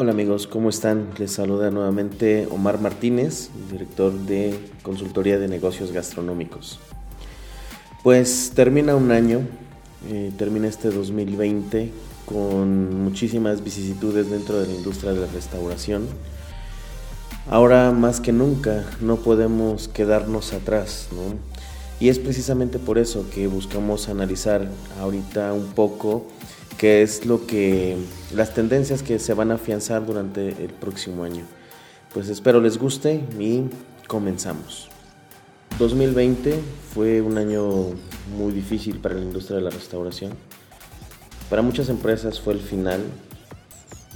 Hola amigos, ¿cómo están? Les saluda nuevamente Omar Martínez, director de Consultoría de Negocios Gastronómicos. Pues termina un año, eh, termina este 2020 con muchísimas vicisitudes dentro de la industria de la restauración. Ahora más que nunca no podemos quedarnos atrás, ¿no? Y es precisamente por eso que buscamos analizar ahorita un poco qué es lo que las tendencias que se van a afianzar durante el próximo año. Pues espero les guste y comenzamos. 2020 fue un año muy difícil para la industria de la restauración. Para muchas empresas fue el final,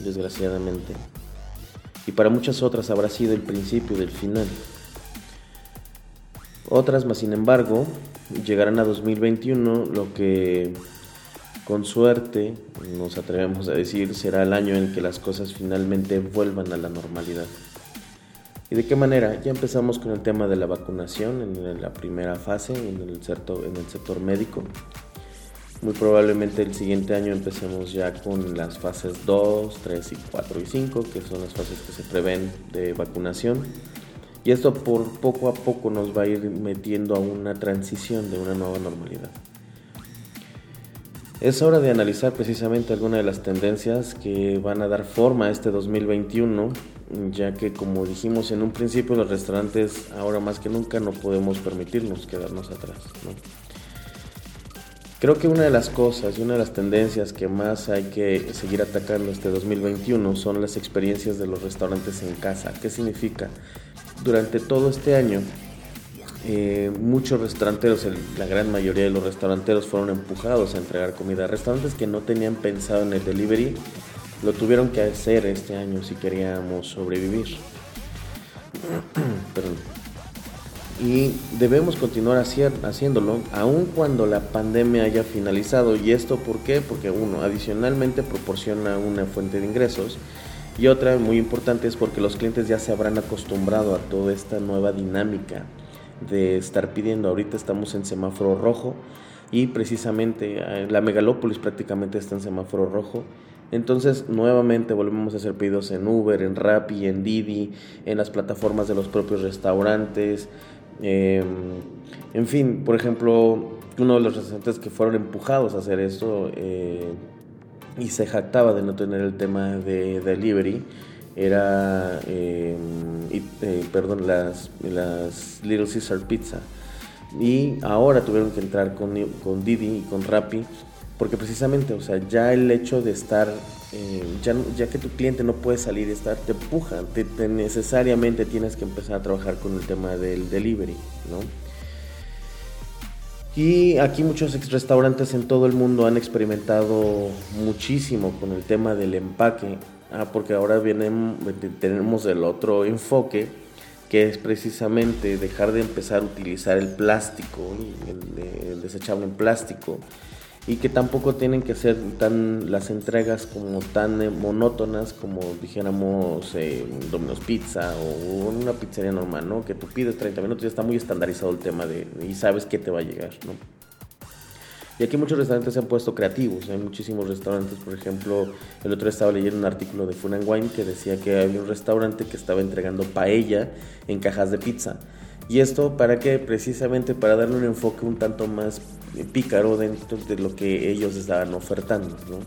desgraciadamente. Y para muchas otras habrá sido el principio del final. Otras, más sin embargo, llegarán a 2021, lo que con suerte, nos atrevemos a decir, será el año en que las cosas finalmente vuelvan a la normalidad. ¿Y de qué manera? Ya empezamos con el tema de la vacunación en la primera fase, en el sector, en el sector médico. Muy probablemente el siguiente año empecemos ya con las fases 2, 3 y 4 y 5, que son las fases que se prevén de vacunación. Y esto por poco a poco nos va a ir metiendo a una transición de una nueva normalidad. Es hora de analizar precisamente algunas de las tendencias que van a dar forma a este 2021, ya que como dijimos en un principio, los restaurantes ahora más que nunca no podemos permitirnos quedarnos atrás. Creo que una de las cosas y una de las tendencias que más hay que seguir atacando este 2021 son las experiencias de los restaurantes en casa. ¿Qué significa? Durante todo este año eh, muchos restauranteros, la gran mayoría de los restauranteros fueron empujados a entregar comida. Restaurantes que no tenían pensado en el delivery lo tuvieron que hacer este año si queríamos sobrevivir. Y debemos continuar haciéndolo aun cuando la pandemia haya finalizado. ¿Y esto por qué? Porque uno, adicionalmente proporciona una fuente de ingresos. Y otra muy importante es porque los clientes ya se habrán acostumbrado a toda esta nueva dinámica de estar pidiendo. Ahorita estamos en semáforo rojo y precisamente eh, la megalópolis prácticamente está en semáforo rojo. Entonces nuevamente volvemos a hacer pedidos en Uber, en Rappi, en Didi, en las plataformas de los propios restaurantes. Em, en fin, por ejemplo, uno de los restaurantes que fueron empujados a hacer eso eh, y se jactaba de no tener el tema de delivery era, eh, eh, perdón, las, las Little Caesar Pizza. Y ahora tuvieron que entrar con, con Didi y con Rappi, porque precisamente, o sea, ya el hecho de estar, eh, ya, ya, que tu cliente no puede salir y estar, te empuja, te, necesariamente tienes que empezar a trabajar con el tema del delivery, ¿no? Y aquí muchos restaurantes en todo el mundo han experimentado muchísimo con el tema del empaque. Ah, porque ahora viene, tenemos el otro enfoque, que es precisamente dejar de empezar a utilizar el plástico, el, desechable en plástico, y que tampoco tienen que ser tan las entregas como tan eh, monótonas como dijéramos eh, Domino's Pizza o una pizzería normal, ¿no? Que tú pides 30 minutos ya está muy estandarizado el tema de y sabes que te va a llegar, ¿no? Y aquí muchos restaurantes se han puesto creativos. Hay muchísimos restaurantes, por ejemplo, el otro día estaba leyendo un artículo de Fun Wine que decía que había un restaurante que estaba entregando paella en cajas de pizza. Y esto para qué? Precisamente para darle un enfoque un tanto más pícaro dentro de lo que ellos estaban ofertando, ¿no?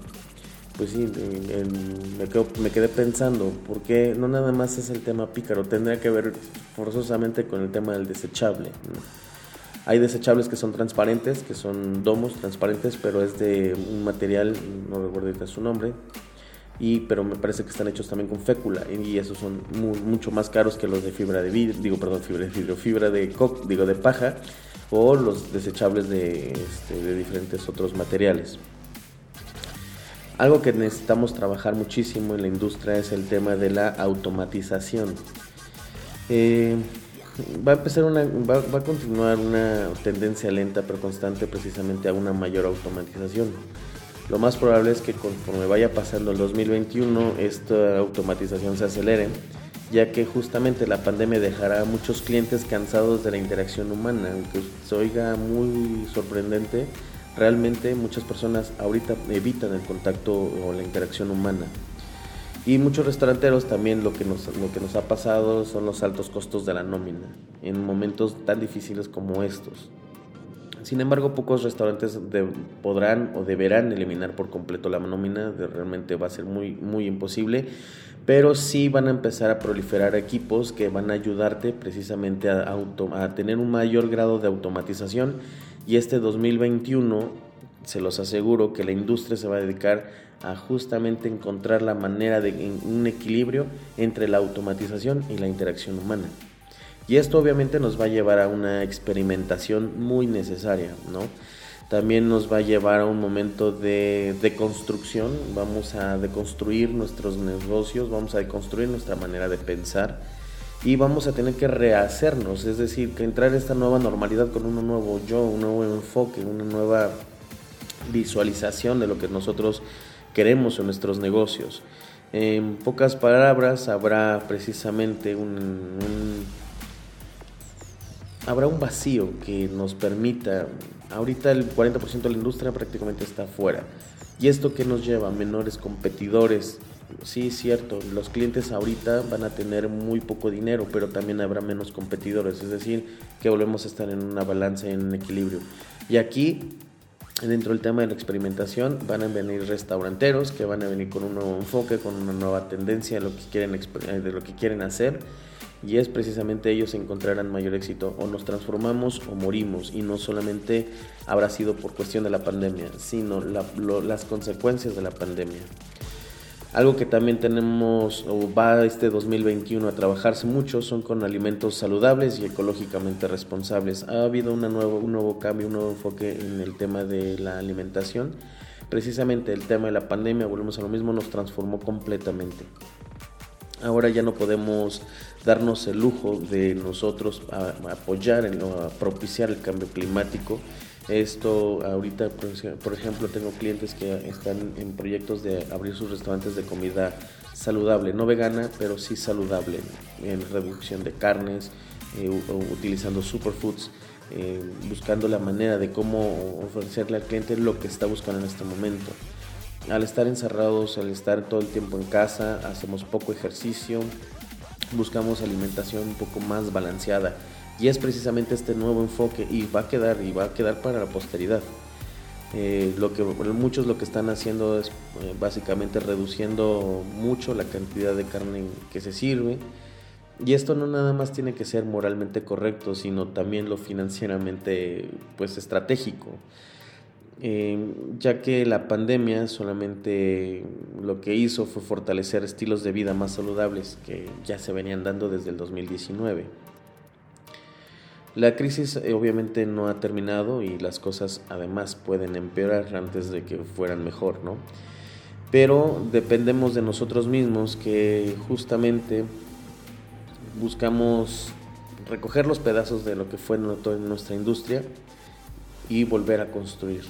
Pues sí, me, me quedé pensando, ¿por qué no nada más es el tema pícaro? Tendría que ver forzosamente con el tema del desechable, ¿no? Hay desechables que son transparentes, que son domos transparentes, pero es de un material, no recuerdo ahorita su nombre, pero me parece que están hechos también con fécula y esos son mucho más caros que los de fibra de vidrio, digo, perdón, fibra de vidrio, fibra de digo, de paja o los desechables de, este, de diferentes otros materiales. Algo que necesitamos trabajar muchísimo en la industria es el tema de la automatización. Eh, va a empezar una, va, a continuar una tendencia lenta pero constante precisamente a una mayor automatización. Lo más probable es que conforme vaya pasando el 2021 esta automatización se acelere, ya que justamente la pandemia dejará a muchos clientes cansados de la interacción humana, aunque se oiga muy sorprendente, realmente muchas personas ahorita evitan el contacto o la interacción humana. Y muchos restauranteros también lo que, nos, lo que nos ha pasado son los altos costos de la nómina en momentos tan difíciles como estos. Sin embargo, pocos restaurantes podrán o deberán eliminar por completo la nómina, realmente va a ser muy, muy imposible, pero sí van a empezar a proliferar equipos que van a ayudarte precisamente a, a tener un mayor grado de automatización y este 2021 se los aseguro que la industria se va a dedicar a justamente encontrar la manera de un equilibrio entre la automatización y la interacción humana. Y esto obviamente nos va a llevar a una experimentación muy necesaria, ¿no? También nos va a llevar a un momento de deconstrucción, vamos a deconstruir nuestros negocios, vamos a deconstruir nuestra manera de pensar y vamos a tener que rehacernos, es decir, que entrar en esta nueva normalidad con un nuevo yo, un nuevo enfoque, una nueva visualización de lo que nosotros queremos en nuestros negocios. En pocas palabras, habrá precisamente un habrá un vacío que nos permita, ahorita el 40% de la industria prácticamente está fuera. ¿Y esto que nos lleva? Menores competidores. Sí, cierto, los clientes ahorita van a tener muy poco dinero, pero también habrá menos competidores, es decir, que volvemos a estar en una balanza, en un equilibrio. Y aquí, dentro del tema de la experimentación, van a venir restauranteros que van a venir con un nuevo enfoque, con una nueva tendencia de lo que quieren, de lo que quieren hacer y es precisamente ellos encontrarán mayor éxito o nos transformamos o morimos y no solamente habrá sido por cuestión de la pandemia, sino las consecuencias de la pandemia. Algo que también tenemos o va este 2021 a trabajarse mucho son con alimentos saludables y ecológicamente responsables. Ha habido una nuevo, un nuevo cambio, un nuevo enfoque en el tema de la alimentación. Precisamente el tema de la pandemia, volvemos a lo mismo, nos transformó completamente. Ahora ya no podemos darnos el lujo de nosotros apoyar, a propiciar el cambio climático. Esto ahorita, por ejemplo, tengo clientes que están en proyectos de abrir sus restaurantes de comida saludable, no vegana, pero sí saludable, en reducción de carnes, eh, utilizando superfoods, eh, buscando la manera de cómo ofrecerle al cliente lo que está buscando en este momento al estar encerrados, al estar todo el tiempo en casa, hacemos poco ejercicio, buscamos alimentación un poco más balanceada. Y es precisamente este nuevo enfoque y va a quedar y va a quedar para la posteridad. Eh, lo que muchos lo que están haciendo es eh, básicamente reduciendo mucho la cantidad de carne que se sirve y esto no nada más tiene que ser moralmente correcto sino también lo financieramente pues estratégico Em, ya que la pandemia solamente lo que hizo fue fortalecer estilos de vida más saludables que ya se venían dando desde el 2019. La crisis eh, obviamente no ha terminado y las cosas además pueden empeorar antes de que fueran mejor, ¿no? Pero dependemos de nosotros mismos que justamente buscamos recoger los pedazos de lo que fue nuestra industria y volver a construir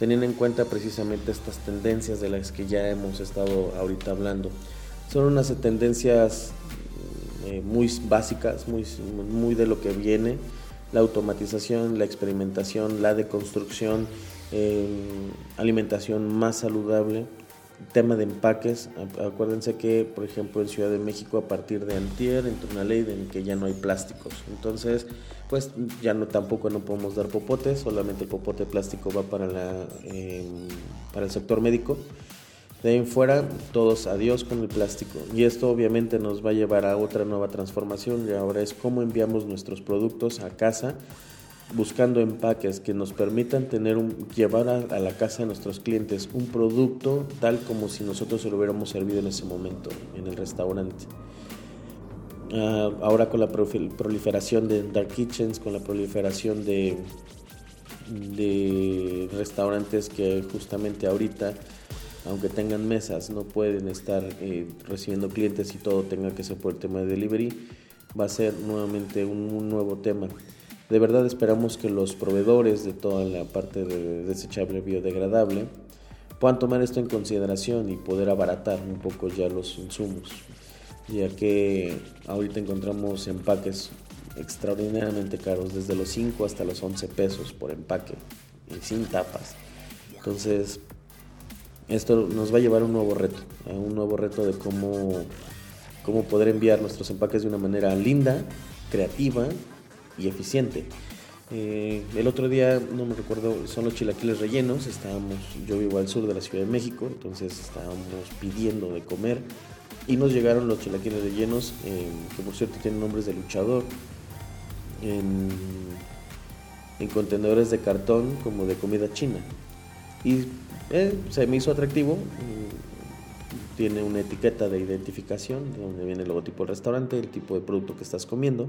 teniendo en cuenta precisamente estas tendencias de las que ya hemos estado ahorita hablando. Son unas tendencias eh, muy básicas, muy, muy de lo que viene, la automatización, la experimentación, la deconstrucción, eh, alimentación más saludable, tema de empaques, acuérdense que, por ejemplo, en Ciudad de México, a partir de antier, entró una ley en que ya no hay plásticos. Entonces, pues ya no tampoco no podemos dar popotes, solamente el popote plástico va para, la, em, para el sector médico. De ahí en fuera, todos adiós con el plástico. Y esto obviamente nos va a llevar a otra nueva transformación y ahora es cómo enviamos nuestros productos a casa buscando empaques que nos permitan tener un, llevar a, la casa de nuestros clientes un producto tal como si nosotros se lo hubiéramos servido en ese momento en el restaurante. Ah, ahora con la proliferación de dark kitchens, con la proliferación de, de restaurantes que justamente ahorita, aunque tengan mesas, no pueden estar eh, recibiendo clientes y todo tenga que ser por el tema de delivery, va a ser nuevamente un nuevo tema. De verdad esperamos que los proveedores de toda la parte de desechable biodegradable puedan tomar esto en consideración y poder abaratar un poco ya los insumos, ya que ahorita encontramos empaques extraordinariamente caros, desde los 5 hasta los 11 pesos por empaque, y sin tapas. Entonces, esto nos va a llevar a un nuevo reto, a un nuevo reto de cómo, cómo poder enviar nuestros empaques de una manera linda, creativa y eficiente. Eh, el otro día, no me recuerdo, son los chilaquiles rellenos. Estábamos, yo vivo al sur de la Ciudad de México, entonces estábamos pidiendo de comer y nos llegaron los chilaquiles rellenos, eh, que por cierto tienen nombres de luchador, en, en, contenedores de cartón como de comida china. Y eh, se me hizo atractivo. Tiene una etiqueta de identificación donde viene el logotipo del restaurante, el tipo de producto que estás comiendo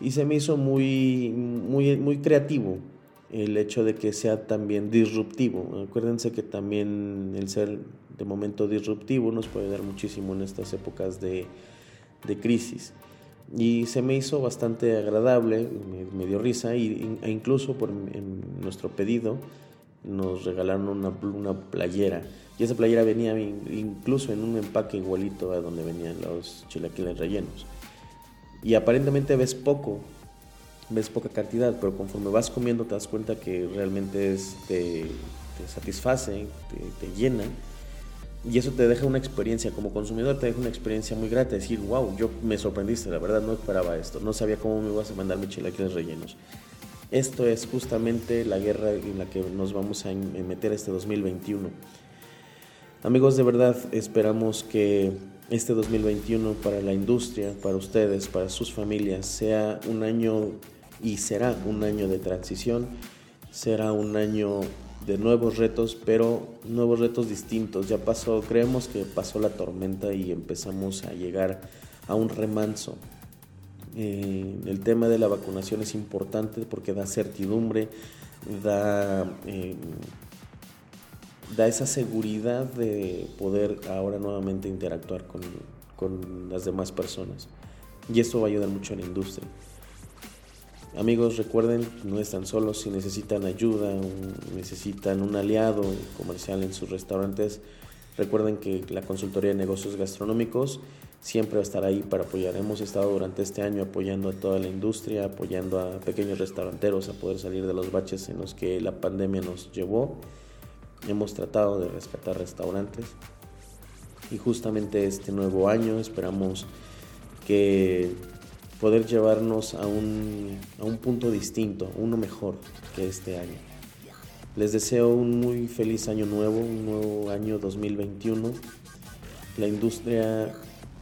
y se me hizo muy, muy, muy creativo el hecho de que sea también disruptivo. Acuérdense que también el ser de momento disruptivo nos puede dar muchísimo en estas épocas de, de crisis. Y se me hizo bastante agradable, me, dio risa, e incluso por nuestro pedido nos regalaron una, una playera. Y esa playera venía incluso en un empaque igualito a donde venían los chilaquiles rellenos y aparentemente ves poco, ves poca cantidad, pero conforme vas comiendo te das cuenta que realmente es, te, satisface, te, llena. Y eso te deja una experiencia, como consumidor te deja una experiencia muy grata, decir, wow, yo me sorprendiste, la verdad no esperaba esto, no sabía cómo me ibas a mandar mi chilaquiles rellenos. Esto es justamente la guerra en la que nos vamos a meter este 2021. Amigos, de verdad esperamos que este 2021 para la industria, para ustedes, para sus familias, sea un año y será un año de transición, será un año de nuevos retos, pero nuevos retos distintos. Ya pasó, creemos que pasó la tormenta y empezamos a llegar a un remanso. Eh, el tema de la vacunación es importante porque da certidumbre, da eh, da esa seguridad de poder ahora nuevamente interactuar con, con las demás personas. Y esto va a ayudar mucho a la industria. Amigos, recuerden, no están solos, si necesitan ayuda, necesitan un aliado comercial en sus restaurantes, recuerden que la consultoría de negocios gastronómicos siempre va a estar ahí para apoyar. Hemos estado durante este año apoyando a toda la industria, apoyando a pequeños restauranteros a poder salir de los baches en los que la pandemia nos llevó Hemos tratado de rescatar restaurantes y justamente este nuevo año esperamos que poder llevarnos a un, a un punto distinto, uno mejor que este año. Les deseo un muy feliz año nuevo, un nuevo año 2021. La industria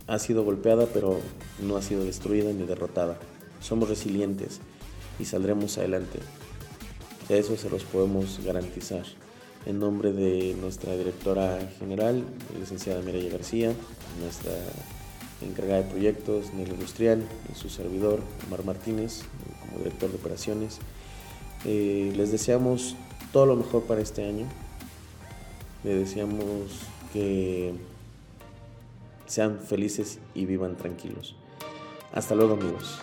ha sido golpeada, pero no ha sido destruida ni derrotada. Somos resilientes y saldremos adelante. eso se los podemos garantizar en nombre de nuestra directora general, licenciada Mireya García, nuestra encargada de proyectos, Nelly Industrial, y su servidor, Omar Martínez, como director de operaciones. Eh, les deseamos todo lo mejor para este año. Les deseamos que sean felices y vivan tranquilos. Hasta luego amigos.